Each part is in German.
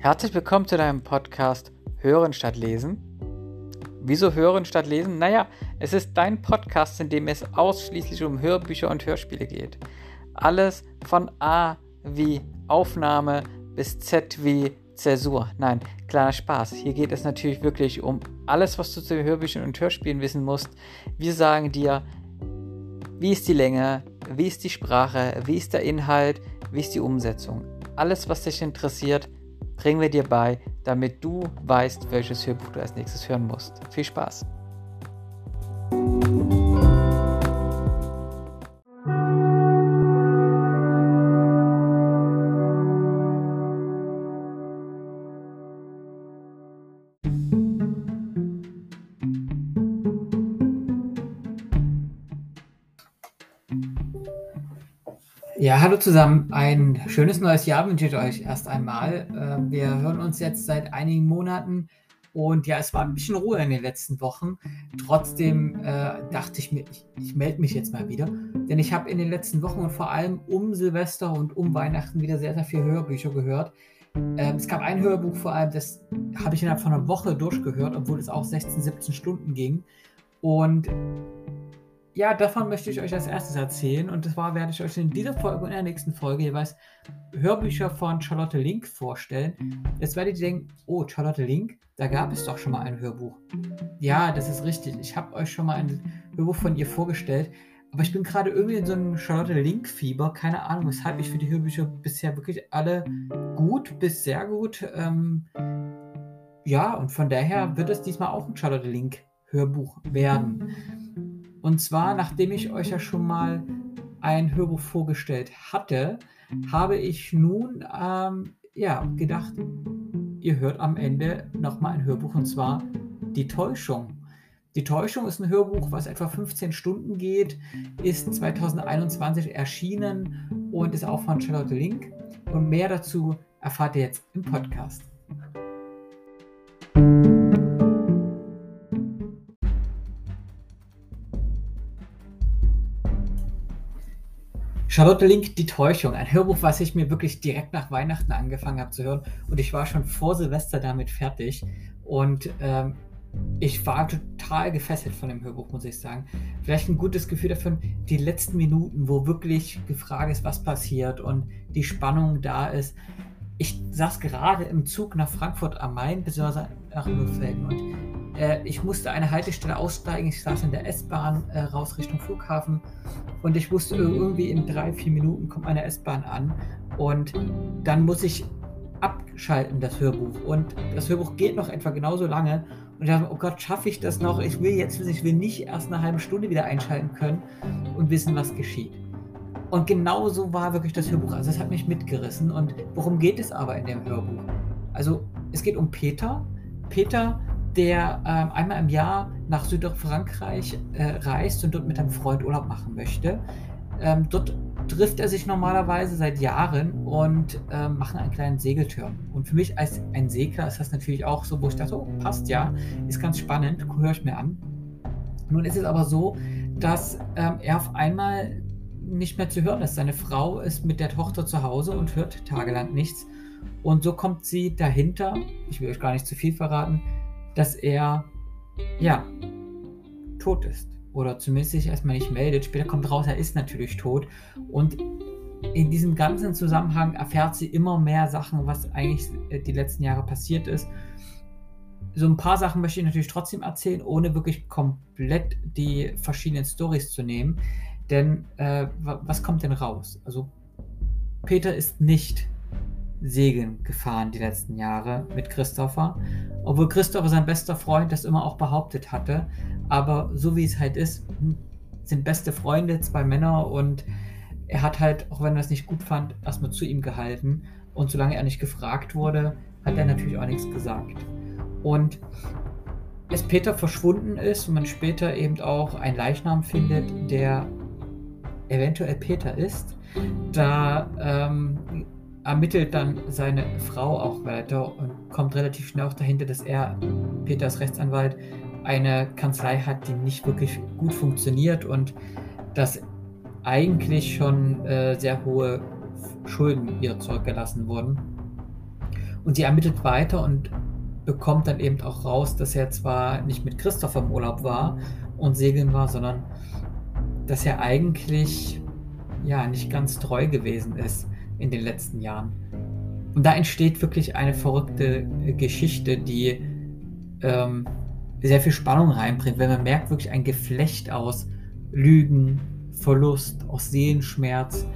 Herzlich willkommen zu deinem Podcast Hören statt Lesen. Wieso Hören statt Lesen? Naja, es ist dein Podcast, in dem es ausschließlich um Hörbücher und Hörspiele geht. Alles von A wie Aufnahme bis Z wie Zäsur. Nein, kleiner Spaß. Hier geht es natürlich wirklich um alles, was du zu Hörbüchern und Hörspielen wissen musst. Wir sagen dir, wie ist die Länge, wie ist die Sprache, wie ist der Inhalt, wie ist die Umsetzung. Alles, was dich interessiert, bringen wir dir bei, damit du weißt, welches Hörbuch du als nächstes hören musst. Viel Spaß! Zusammen. Ein schönes neues Jahr wünsche ich euch erst einmal. Ähm, wir hören uns jetzt seit einigen Monaten und ja, es war ein bisschen Ruhe in den letzten Wochen. Trotzdem äh, dachte ich mir, ich, ich melde mich jetzt mal wieder, denn ich habe in den letzten Wochen und vor allem um Silvester und um Weihnachten wieder sehr, sehr viele Hörbücher gehört. Ähm, es gab ein Hörbuch vor allem, das habe ich innerhalb von einer Woche durchgehört, obwohl es auch 16, 17 Stunden ging. Und ja, davon möchte ich euch als erstes erzählen und zwar werde ich euch in dieser Folge und in der nächsten Folge jeweils Hörbücher von Charlotte Link vorstellen. Jetzt werdet ihr denken, oh, Charlotte Link, da gab es doch schon mal ein Hörbuch. Ja, das ist richtig. Ich habe euch schon mal ein Hörbuch von ihr vorgestellt, aber ich bin gerade irgendwie in so einem Charlotte Link-Fieber. Keine Ahnung, weshalb ich für die Hörbücher bisher wirklich alle gut bis sehr gut. Ähm, ja, und von daher wird es diesmal auch ein Charlotte Link-Hörbuch werden. Und zwar, nachdem ich euch ja schon mal ein Hörbuch vorgestellt hatte, habe ich nun ähm, ja, gedacht, ihr hört am Ende nochmal ein Hörbuch und zwar Die Täuschung. Die Täuschung ist ein Hörbuch, was etwa 15 Stunden geht, ist 2021 erschienen und ist auch von Charlotte Link. Und mehr dazu erfahrt ihr jetzt im Podcast. Charlotte Link, Die Täuschung, ein Hörbuch, was ich mir wirklich direkt nach Weihnachten angefangen habe zu hören. Und ich war schon vor Silvester damit fertig. Und ähm, ich war total gefesselt von dem Hörbuch, muss ich sagen. Vielleicht ein gutes Gefühl dafür, die letzten Minuten, wo wirklich gefragt ist, was passiert und die Spannung da ist. Ich saß gerade im Zug nach Frankfurt am Main, beziehungsweise nach Mühlfelden. Und äh, ich musste eine Haltestelle aussteigen. Ich saß in der S-Bahn äh, raus Richtung Flughafen und ich wusste irgendwie in drei, vier Minuten kommt meine S-Bahn an und dann muss ich abschalten, das Hörbuch. Und das Hörbuch geht noch etwa genauso lange. Und ich dachte, oh Gott, schaffe ich das noch? Ich will jetzt wissen, ich will nicht erst eine halbe Stunde wieder einschalten können und wissen, was geschieht. Und genau so war wirklich das Hörbuch. Also es hat mich mitgerissen. Und worum geht es aber in dem Hörbuch? Also es geht um Peter. Peter der ähm, einmal im Jahr nach Südfrankreich äh, reist und dort mit einem Freund Urlaub machen möchte. Ähm, dort trifft er sich normalerweise seit Jahren und äh, machen einen kleinen Segeltörn. Und für mich als ein Segler ist das natürlich auch so, wo ich dachte, oh, passt ja, ist ganz spannend, höre ich mir an. Nun ist es aber so, dass ähm, er auf einmal nicht mehr zu hören ist. Seine Frau ist mit der Tochter zu Hause und hört tagelang nichts. Und so kommt sie dahinter, ich will euch gar nicht zu viel verraten, dass er, ja, tot ist. Oder zumindest sich erstmal nicht meldet. Später kommt raus, er ist natürlich tot. Und in diesem ganzen Zusammenhang erfährt sie immer mehr Sachen, was eigentlich äh, die letzten Jahre passiert ist. So ein paar Sachen möchte ich natürlich trotzdem erzählen, ohne wirklich komplett die verschiedenen Stories zu nehmen. Denn äh, was kommt denn raus? Also Peter ist nicht Segeln gefahren die letzten Jahre mit Christopher. Obwohl Christopher sein bester Freund das immer auch behauptet hatte. Aber so wie es halt ist, hm, sind beste Freunde, zwei Männer und er hat halt, auch wenn er es nicht gut fand, erstmal zu ihm gehalten. Und solange er nicht gefragt wurde, hat er natürlich auch nichts gesagt. Und als Peter verschwunden ist und man später eben auch einen Leichnam findet, der eventuell Peter ist, da ähm, ermittelt dann seine Frau auch weiter und kommt relativ schnell auch dahinter, dass er, Peters Rechtsanwalt, eine Kanzlei hat, die nicht wirklich gut funktioniert und dass eigentlich schon äh, sehr hohe Schulden ihr zurückgelassen wurden. Und sie ermittelt weiter und bekommt dann eben auch raus, dass er zwar nicht mit Christoph im Urlaub war und segeln war, sondern dass er eigentlich ja nicht ganz treu gewesen ist in den letzten Jahren. Und da entsteht wirklich eine verrückte Geschichte, die ähm, sehr viel Spannung reinbringt, wenn man merkt wirklich ein Geflecht aus Lügen, Verlust, aus Seelenschmerz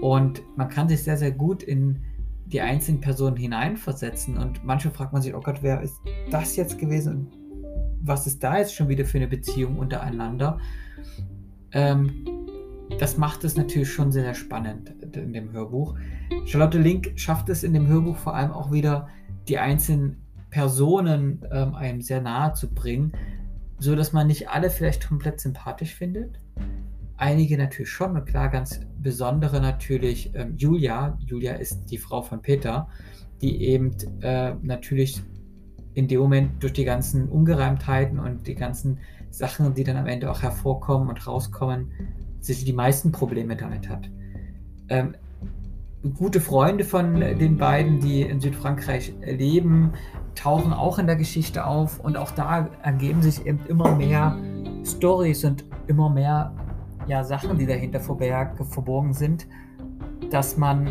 und man kann sich sehr, sehr gut in die einzelnen Personen hineinversetzen und manchmal fragt man sich, oh Gott, wer ist das jetzt gewesen was ist da jetzt schon wieder für eine Beziehung untereinander? Ähm, das macht es natürlich schon sehr, sehr spannend in dem Hörbuch. Charlotte Link schafft es in dem Hörbuch vor allem auch wieder, die einzelnen Personen ähm, einem sehr nahe zu bringen, so dass man nicht alle vielleicht komplett sympathisch findet. Einige natürlich schon, und klar, ganz besondere natürlich ähm, Julia. Julia ist die Frau von Peter, die eben äh, natürlich in dem Moment durch die ganzen Ungereimtheiten und die ganzen Sachen, die dann am Ende auch hervorkommen und rauskommen, sich die meisten Probleme damit hat. Ähm, gute Freunde von den beiden, die in Südfrankreich leben, tauchen auch in der Geschichte auf und auch da ergeben sich eben immer mehr Stories und immer mehr ja, Sachen, die dahinter verborgen sind, dass man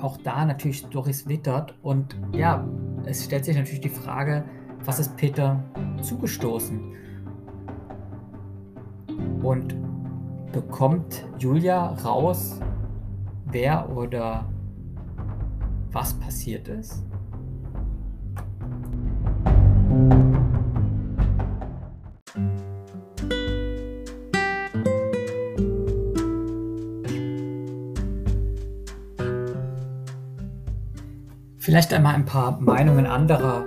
auch da natürlich Stories wittert und ja, es stellt sich natürlich die Frage, was ist Peter zugestoßen? Und bekommt Julia raus, wer oder was passiert ist? Vielleicht einmal ein paar Meinungen anderer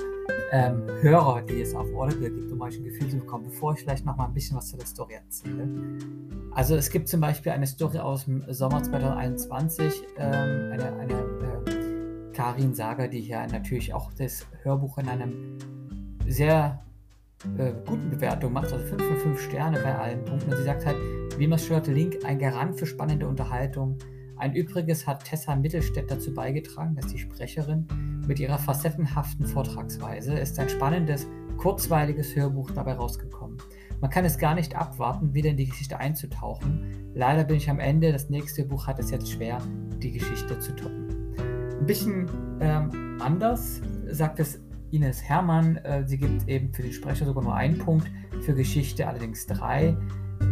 ähm, Hörer, die es auf Audible gibt, euch ein Gefühl zu bekommen, bevor ich vielleicht noch mal ein bisschen was zu der Story erzähle. Also es gibt zum Beispiel eine Story aus dem Sommer 2021, ähm, eine, eine äh, Karin Sager, die hier natürlich auch das Hörbuch in einem sehr äh, guten Bewertung macht, also 5 von 5 Sterne bei allen Punkten. Und sie sagt halt, wie man steuerte Link, ein Garant für spannende Unterhaltung. Ein Übriges hat Tessa Mittelstädt dazu beigetragen, dass die Sprecherin mit ihrer facettenhaften Vortragsweise ist ein spannendes, kurzweiliges Hörbuch dabei rausgekommen. Man kann es gar nicht abwarten, wieder in die Geschichte einzutauchen. Leider bin ich am Ende, das nächste Buch hat es jetzt schwer, die Geschichte zu toppen. Ein bisschen ähm, anders sagt es Ines Hermann. Äh, sie gibt eben für den Sprecher sogar nur einen Punkt, für Geschichte allerdings drei.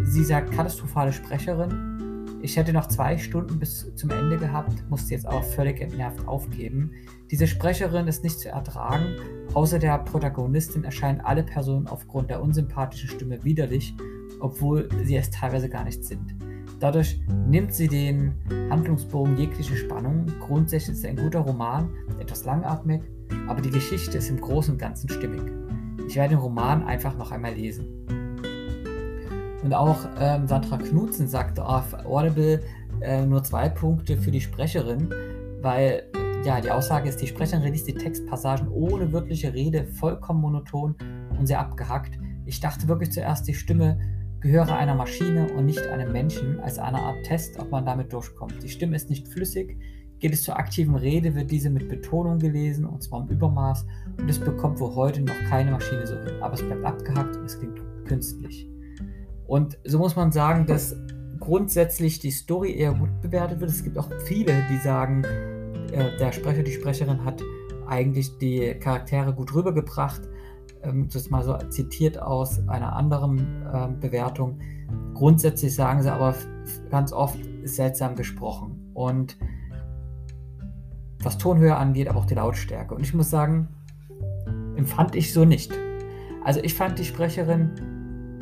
Sie sagt katastrophale Sprecherin, ich hätte noch zwei Stunden bis zum Ende gehabt, musste jetzt auch völlig entnervt aufgeben. Diese Sprecherin ist nicht zu ertragen. Außer der Protagonistin erscheinen alle Personen aufgrund der unsympathischen Stimme widerlich, obwohl sie es teilweise gar nicht sind. Dadurch nimmt sie den Handlungsbogen jegliche Spannung. Grundsätzlich ist es ein guter Roman, etwas langatmig, aber die Geschichte ist im Großen und Ganzen stimmig. Ich werde den Roman einfach noch einmal lesen. Und auch ähm, Sandra Knutzen sagte auf Audible äh, nur zwei Punkte für die Sprecherin, weil ja, die Aussage ist, die Sprecherin liest die Textpassagen ohne wirkliche Rede vollkommen monoton und sehr abgehackt. Ich dachte wirklich zuerst, die Stimme gehöre einer Maschine und nicht einem Menschen, als eine Art Test, ob man damit durchkommt. Die Stimme ist nicht flüssig. Geht es zur aktiven Rede, wird diese mit Betonung gelesen, und zwar im Übermaß, und es bekommt wohl heute noch keine Maschine so hin. Aber es bleibt abgehackt und es klingt künstlich. Und so muss man sagen, dass grundsätzlich die Story eher gut bewertet wird. Es gibt auch viele, die sagen, äh, der Sprecher, die Sprecherin hat eigentlich die Charaktere gut rübergebracht. Ähm, das ist mal so zitiert aus einer anderen äh, Bewertung. Grundsätzlich sagen sie aber ganz oft seltsam gesprochen. Und was Tonhöhe angeht, aber auch die Lautstärke. Und ich muss sagen, empfand ich so nicht. Also ich fand die Sprecherin,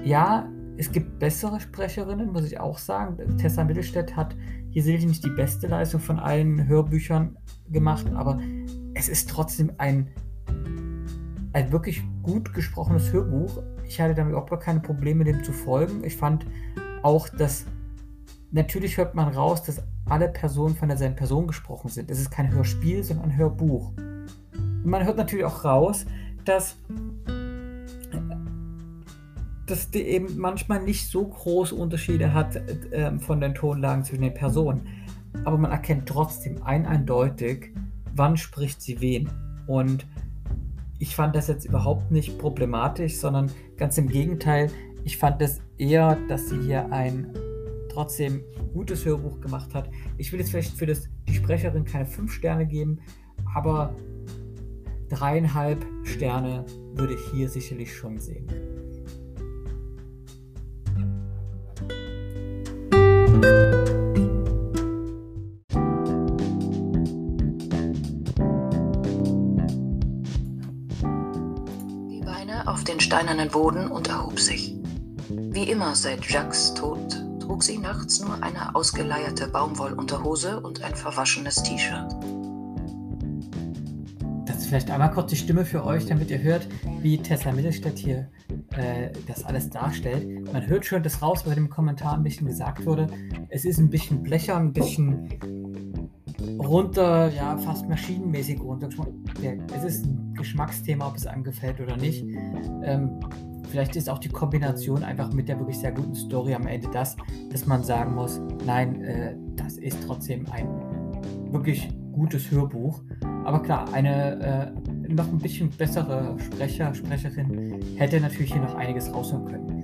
ja, es gibt bessere Sprecherinnen, muss ich auch sagen. Tessa Mittelstädt hat hier sicherlich nicht die beste Leistung von allen Hörbüchern gemacht, aber es ist trotzdem ein, ein wirklich gut gesprochenes Hörbuch. Ich hatte damit überhaupt keine Probleme, dem zu folgen. Ich fand auch, dass natürlich hört man raus, dass alle Personen von derselben Person gesprochen sind. Es ist kein Hörspiel, sondern ein Hörbuch. Und man hört natürlich auch raus, dass dass die eben manchmal nicht so große Unterschiede hat äh, von den Tonlagen zwischen den Personen. Aber man erkennt trotzdem ein eindeutig, wann spricht sie wen. Und ich fand das jetzt überhaupt nicht problematisch, sondern ganz im Gegenteil. Ich fand es eher, dass sie hier ein trotzdem gutes Hörbuch gemacht hat. Ich will jetzt vielleicht für das, die Sprecherin keine fünf Sterne geben, aber dreieinhalb Sterne würde ich hier sicherlich schon sehen. Steinernen Boden und erhob sich. Wie immer seit Jacques Tod trug sie nachts nur eine ausgeleierte Baumwollunterhose und ein verwaschenes T-Shirt. Das ist vielleicht einmal kurz die Stimme für euch, damit ihr hört, wie Tessa Mittelstädt hier äh, das alles darstellt. Man hört schon das raus, was dem Kommentar ein bisschen gesagt wurde. Es ist ein bisschen blechern, ein bisschen runter, ja, fast maschinenmäßig runter. Es ist ein Geschmacksthema, ob es einem gefällt oder nicht. Ähm, vielleicht ist auch die Kombination einfach mit der wirklich sehr guten Story am Ende das, dass man sagen muss, nein, äh, das ist trotzdem ein wirklich gutes Hörbuch. Aber klar, eine äh, noch ein bisschen bessere Sprecher, Sprecherin hätte natürlich hier noch einiges rausholen können.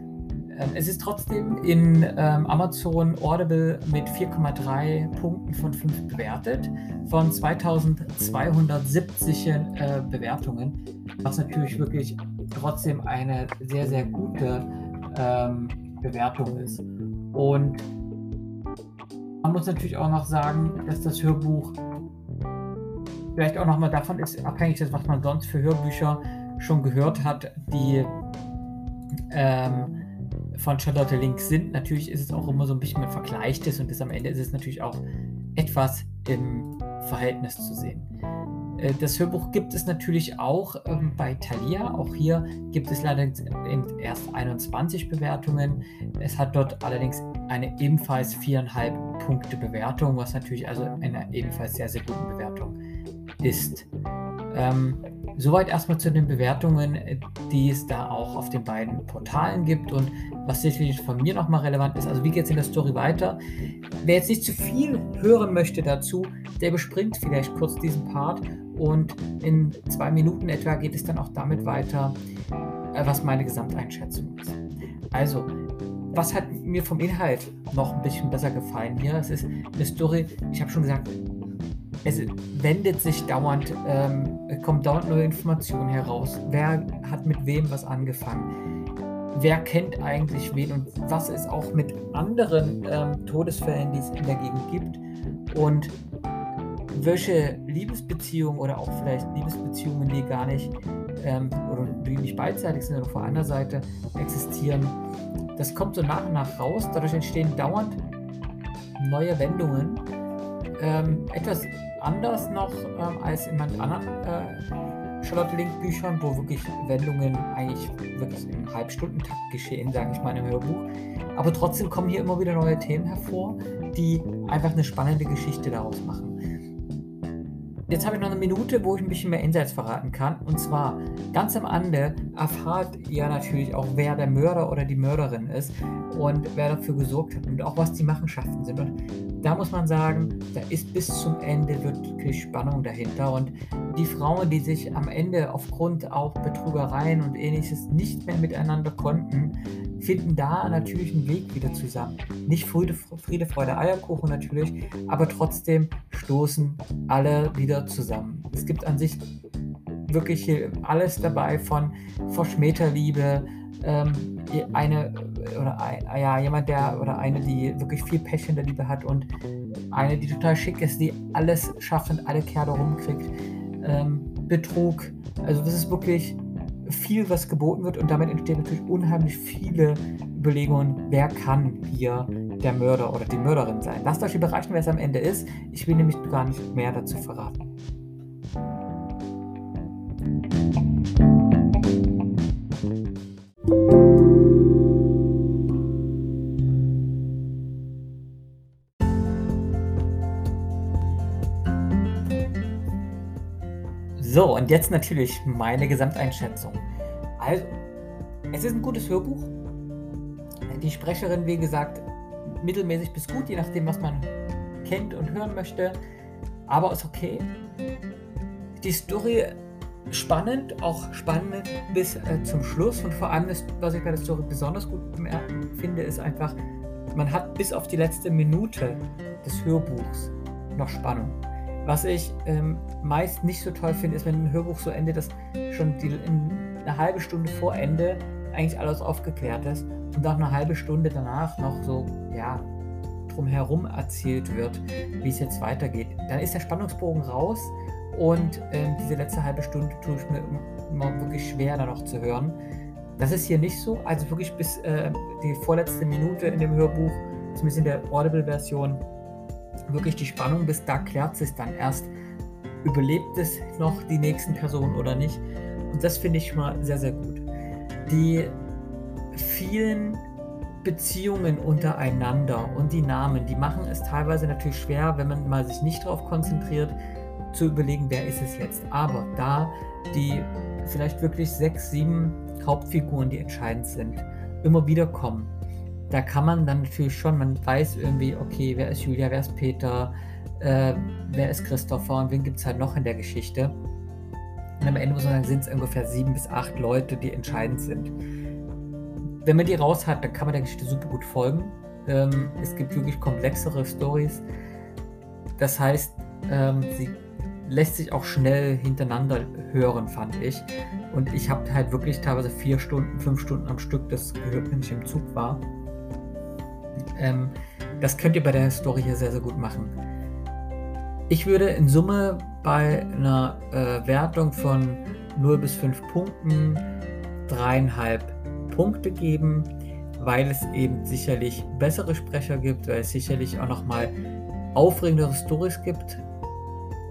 Ähm, es ist trotzdem in ähm, Amazon Audible mit 4,3 Punkten von 5 bewertet, von 2270 äh, Bewertungen, was natürlich wirklich trotzdem eine sehr, sehr gute ähm, Bewertung ist. Und man muss natürlich auch noch sagen, dass das Hörbuch vielleicht auch nochmal davon ist, abhängig ist, was man sonst für Hörbücher schon gehört hat, die ähm, von Charlotte Link sind. Natürlich ist es auch immer so ein bisschen, man vergleicht es und das am Ende ist es natürlich auch etwas im Verhältnis zu sehen. Äh, das Hörbuch gibt es natürlich auch ähm, bei Thalia. Auch hier gibt es leider erst 21 Bewertungen. Es hat dort allerdings eine ebenfalls viereinhalb Punkte Bewertung, was natürlich also eine ebenfalls sehr, sehr gute Bewertung ist. Ähm, Soweit erstmal zu den Bewertungen, die es da auch auf den beiden Portalen gibt und was sicherlich von mir nochmal relevant ist. Also wie geht es in der Story weiter? Wer jetzt nicht zu viel hören möchte dazu, der bespringt vielleicht kurz diesen Part und in zwei Minuten etwa geht es dann auch damit weiter, äh, was meine Gesamteinschätzung ist. Also, was hat mir vom Inhalt noch ein bisschen besser gefallen hier? Es ist eine Story, ich habe schon gesagt, es wendet sich dauernd, ähm, kommt dauernd neue Informationen heraus. Wer hat mit wem was angefangen? Wer kennt eigentlich wen und was ist auch mit anderen ähm, Todesfällen, die es in der Gegend gibt? Und welche Liebesbeziehungen oder auch vielleicht Liebesbeziehungen, die gar nicht ähm, oder die nicht beidseitig sind oder von einer Seite existieren, das kommt so nach und nach raus. Dadurch entstehen dauernd neue Wendungen. Ähm, etwas anders noch ähm, als in manchen anderen äh, Charlotte Link Büchern, wo wirklich Wendungen eigentlich wirklich im Halbstundentakt geschehen, sage ich mal im Hörbuch. Aber trotzdem kommen hier immer wieder neue Themen hervor, die einfach eine spannende Geschichte daraus machen. Jetzt habe ich noch eine Minute, wo ich ein bisschen mehr Insights verraten kann. Und zwar ganz am Ende erfahrt ihr natürlich auch, wer der Mörder oder die Mörderin ist und wer dafür gesorgt hat und auch was die Machenschaften sind. Und da muss man sagen, da ist bis zum Ende wirklich Spannung dahinter. Und die Frauen, die sich am Ende aufgrund auch Betrügereien und ähnliches nicht mehr miteinander konnten, finden da natürlich einen Weg wieder zusammen. Nicht Friede, Friede, Freude, Eierkuchen natürlich, aber trotzdem stoßen alle wieder zusammen. Es gibt an sich wirklich alles dabei von Verschmähterliebe, ähm, eine oder ein, ja, jemand, der oder eine, die wirklich viel Pech in der Liebe hat und eine, die total schick ist, die alles schafft und alle Kerle rumkriegt. Ähm, Betrug. Also das ist wirklich viel, was geboten wird und damit entstehen natürlich unheimlich viele Überlegungen, wer kann hier der Mörder oder die Mörderin sein. Lasst euch überraschen, wer es am Ende ist. Ich will nämlich gar nicht mehr dazu verraten. So, und jetzt natürlich meine Gesamteinschätzung. Also, es ist ein gutes Hörbuch. Die Sprecherin, wie gesagt, mittelmäßig bis gut, je nachdem, was man kennt und hören möchte. Aber ist okay. die Story spannend, auch spannend bis äh, zum Schluss. Und vor allem, das, was ich bei der Story besonders gut finde, ist einfach, man hat bis auf die letzte Minute des Hörbuchs noch Spannung. Was ich ähm, meist nicht so toll finde, ist, wenn ein Hörbuch so endet, dass schon die, eine halbe Stunde vor Ende eigentlich alles aufgeklärt ist und auch eine halbe Stunde danach noch so, ja, drumherum erzählt wird, wie es jetzt weitergeht. Dann ist der Spannungsbogen raus und ähm, diese letzte halbe Stunde tue ich mir immer wirklich schwer, da noch zu hören. Das ist hier nicht so. Also wirklich bis äh, die vorletzte Minute in dem Hörbuch, zumindest in der Audible-Version, wirklich die Spannung, bis da klärt sich dann erst, überlebt es noch die nächsten Personen oder nicht. Und das finde ich mal sehr, sehr gut. Die vielen Beziehungen untereinander und die Namen, die machen es teilweise natürlich schwer, wenn man mal sich nicht darauf konzentriert, zu überlegen, wer ist es jetzt. Aber da die vielleicht wirklich sechs, sieben Hauptfiguren, die entscheidend sind, immer wieder kommen, da kann man dann natürlich schon, man weiß irgendwie, okay, wer ist Julia, wer ist Peter, äh, wer ist Christopher und wen gibt es halt noch in der Geschichte. Und am Ende muss man sagen, sind es ungefähr sieben bis acht Leute, die entscheidend sind. Wenn man die raus hat, dann kann man der Geschichte super gut folgen. Ähm, es gibt wirklich komplexere Stories. Das heißt, ähm, sie lässt sich auch schnell hintereinander hören, fand ich. Und ich habe halt wirklich teilweise vier Stunden, fünf Stunden am Stück das gehört, wenn ich im Zug war. Ähm, das könnt ihr bei der Story hier sehr, sehr gut machen. Ich würde in Summe bei einer äh, Wertung von 0 bis 5 Punkten dreieinhalb Punkte geben, weil es eben sicherlich bessere Sprecher gibt, weil es sicherlich auch nochmal aufregendere Stories gibt,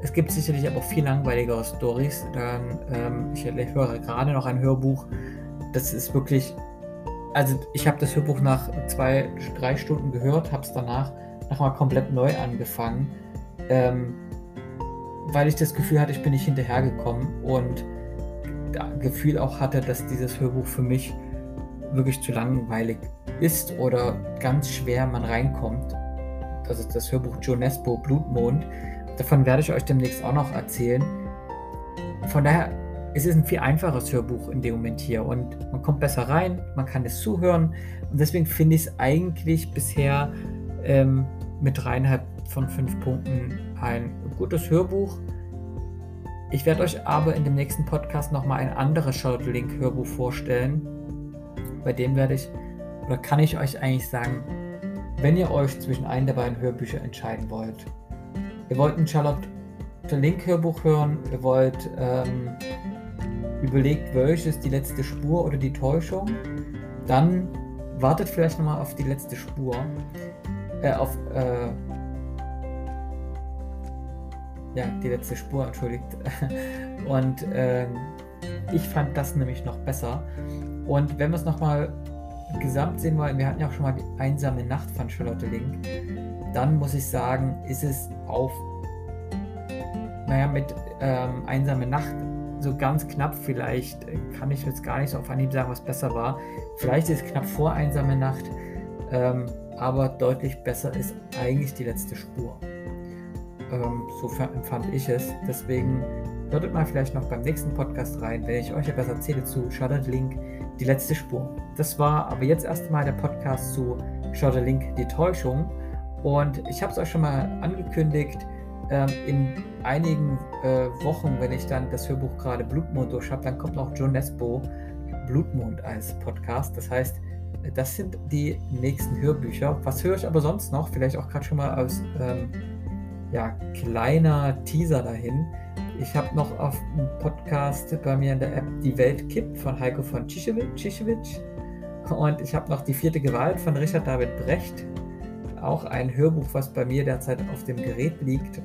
es gibt sicherlich aber auch viel langweiligere Stories. Ähm, ich höre gerade noch ein Hörbuch. Das ist wirklich. Also, ich habe das Hörbuch nach zwei, drei Stunden gehört, habe es danach nochmal komplett neu angefangen, ähm, weil ich das Gefühl hatte, ich bin nicht hinterhergekommen und das Gefühl auch hatte, dass dieses Hörbuch für mich wirklich zu langweilig ist oder ganz schwer man reinkommt. Das ist das Hörbuch Joe Nesbo Blutmond. Davon werde ich euch demnächst auch noch erzählen. Von daher es ist ein viel einfaches Hörbuch in dem Moment hier und man kommt besser rein, man kann es zuhören und deswegen finde ich es eigentlich bisher ähm, mit dreieinhalb von fünf Punkten ein gutes Hörbuch. Ich werde euch aber in dem nächsten Podcast nochmal ein anderes Charlotte Link Hörbuch vorstellen. Bei dem werde ich, oder kann ich euch eigentlich sagen, wenn ihr euch zwischen einem der beiden Hörbücher entscheiden wollt, ihr wollt ein Charlotte Link Hörbuch hören, ihr wollt ähm, überlegt, welches die letzte Spur oder die Täuschung, dann wartet vielleicht nochmal auf die letzte Spur. Äh, auf, äh, ja, die letzte Spur, entschuldigt. Und äh, ich fand das nämlich noch besser. Und wenn wir es nochmal gesamt sehen wollen, wir hatten ja auch schon mal die einsame Nacht von Charlotte Link, dann muss ich sagen, ist es auf, naja, mit ähm, einsame Nacht so ganz knapp vielleicht, äh, kann ich jetzt gar nicht so auf Anhieb sagen, was besser war. Vielleicht ist es knapp vor einsame Nacht, ähm, aber deutlich besser ist eigentlich die letzte Spur. Ähm, so empfand ich es. Deswegen hörtet mal vielleicht noch beim nächsten Podcast rein, wenn ich euch etwas erzähle zu Shuddered Link, die letzte Spur. Das war aber jetzt erstmal der Podcast zu Shuddered Link, die Täuschung. Und ich habe es euch schon mal angekündigt, ähm, in einigen äh, Wochen, wenn ich dann das Hörbuch gerade Blutmond durch habe, dann kommt noch John Nesbo Blutmond als Podcast. Das heißt, das sind die nächsten Hörbücher. Was höre ich aber sonst noch? Vielleicht auch gerade schon mal als ähm, ja, kleiner Teaser dahin. Ich habe noch auf dem Podcast bei mir in der App Die Welt kippt von Heiko von Ciszewicz. Und ich habe noch Die vierte Gewalt von Richard David Brecht auch ein Hörbuch, was bei mir derzeit auf dem Gerät liegt.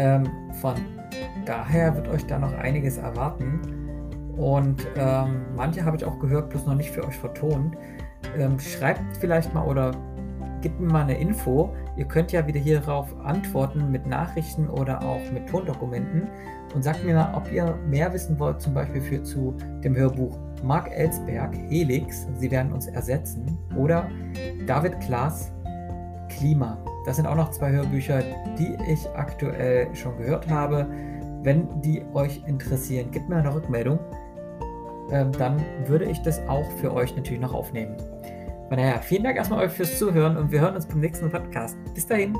Ähm, von daher wird euch da noch einiges erwarten. Und ähm, manche habe ich auch gehört, bloß noch nicht für euch vertont. Ähm, schreibt vielleicht mal oder gebt mir mal eine Info. Ihr könnt ja wieder hierauf antworten mit Nachrichten oder auch mit Tondokumenten und sagt mir mal, ob ihr mehr wissen wollt, zum Beispiel für, zu dem Hörbuch Mark Ellsberg, Helix, sie werden uns ersetzen, oder David Klaas, Klima. Das sind auch noch zwei Hörbücher, die ich aktuell schon gehört habe. Wenn die euch interessieren, gebt mir eine Rückmeldung. Ähm, dann würde ich das auch für euch natürlich noch aufnehmen. Von daher, vielen Dank erstmal euch fürs Zuhören und wir hören uns beim nächsten Podcast. Bis dahin.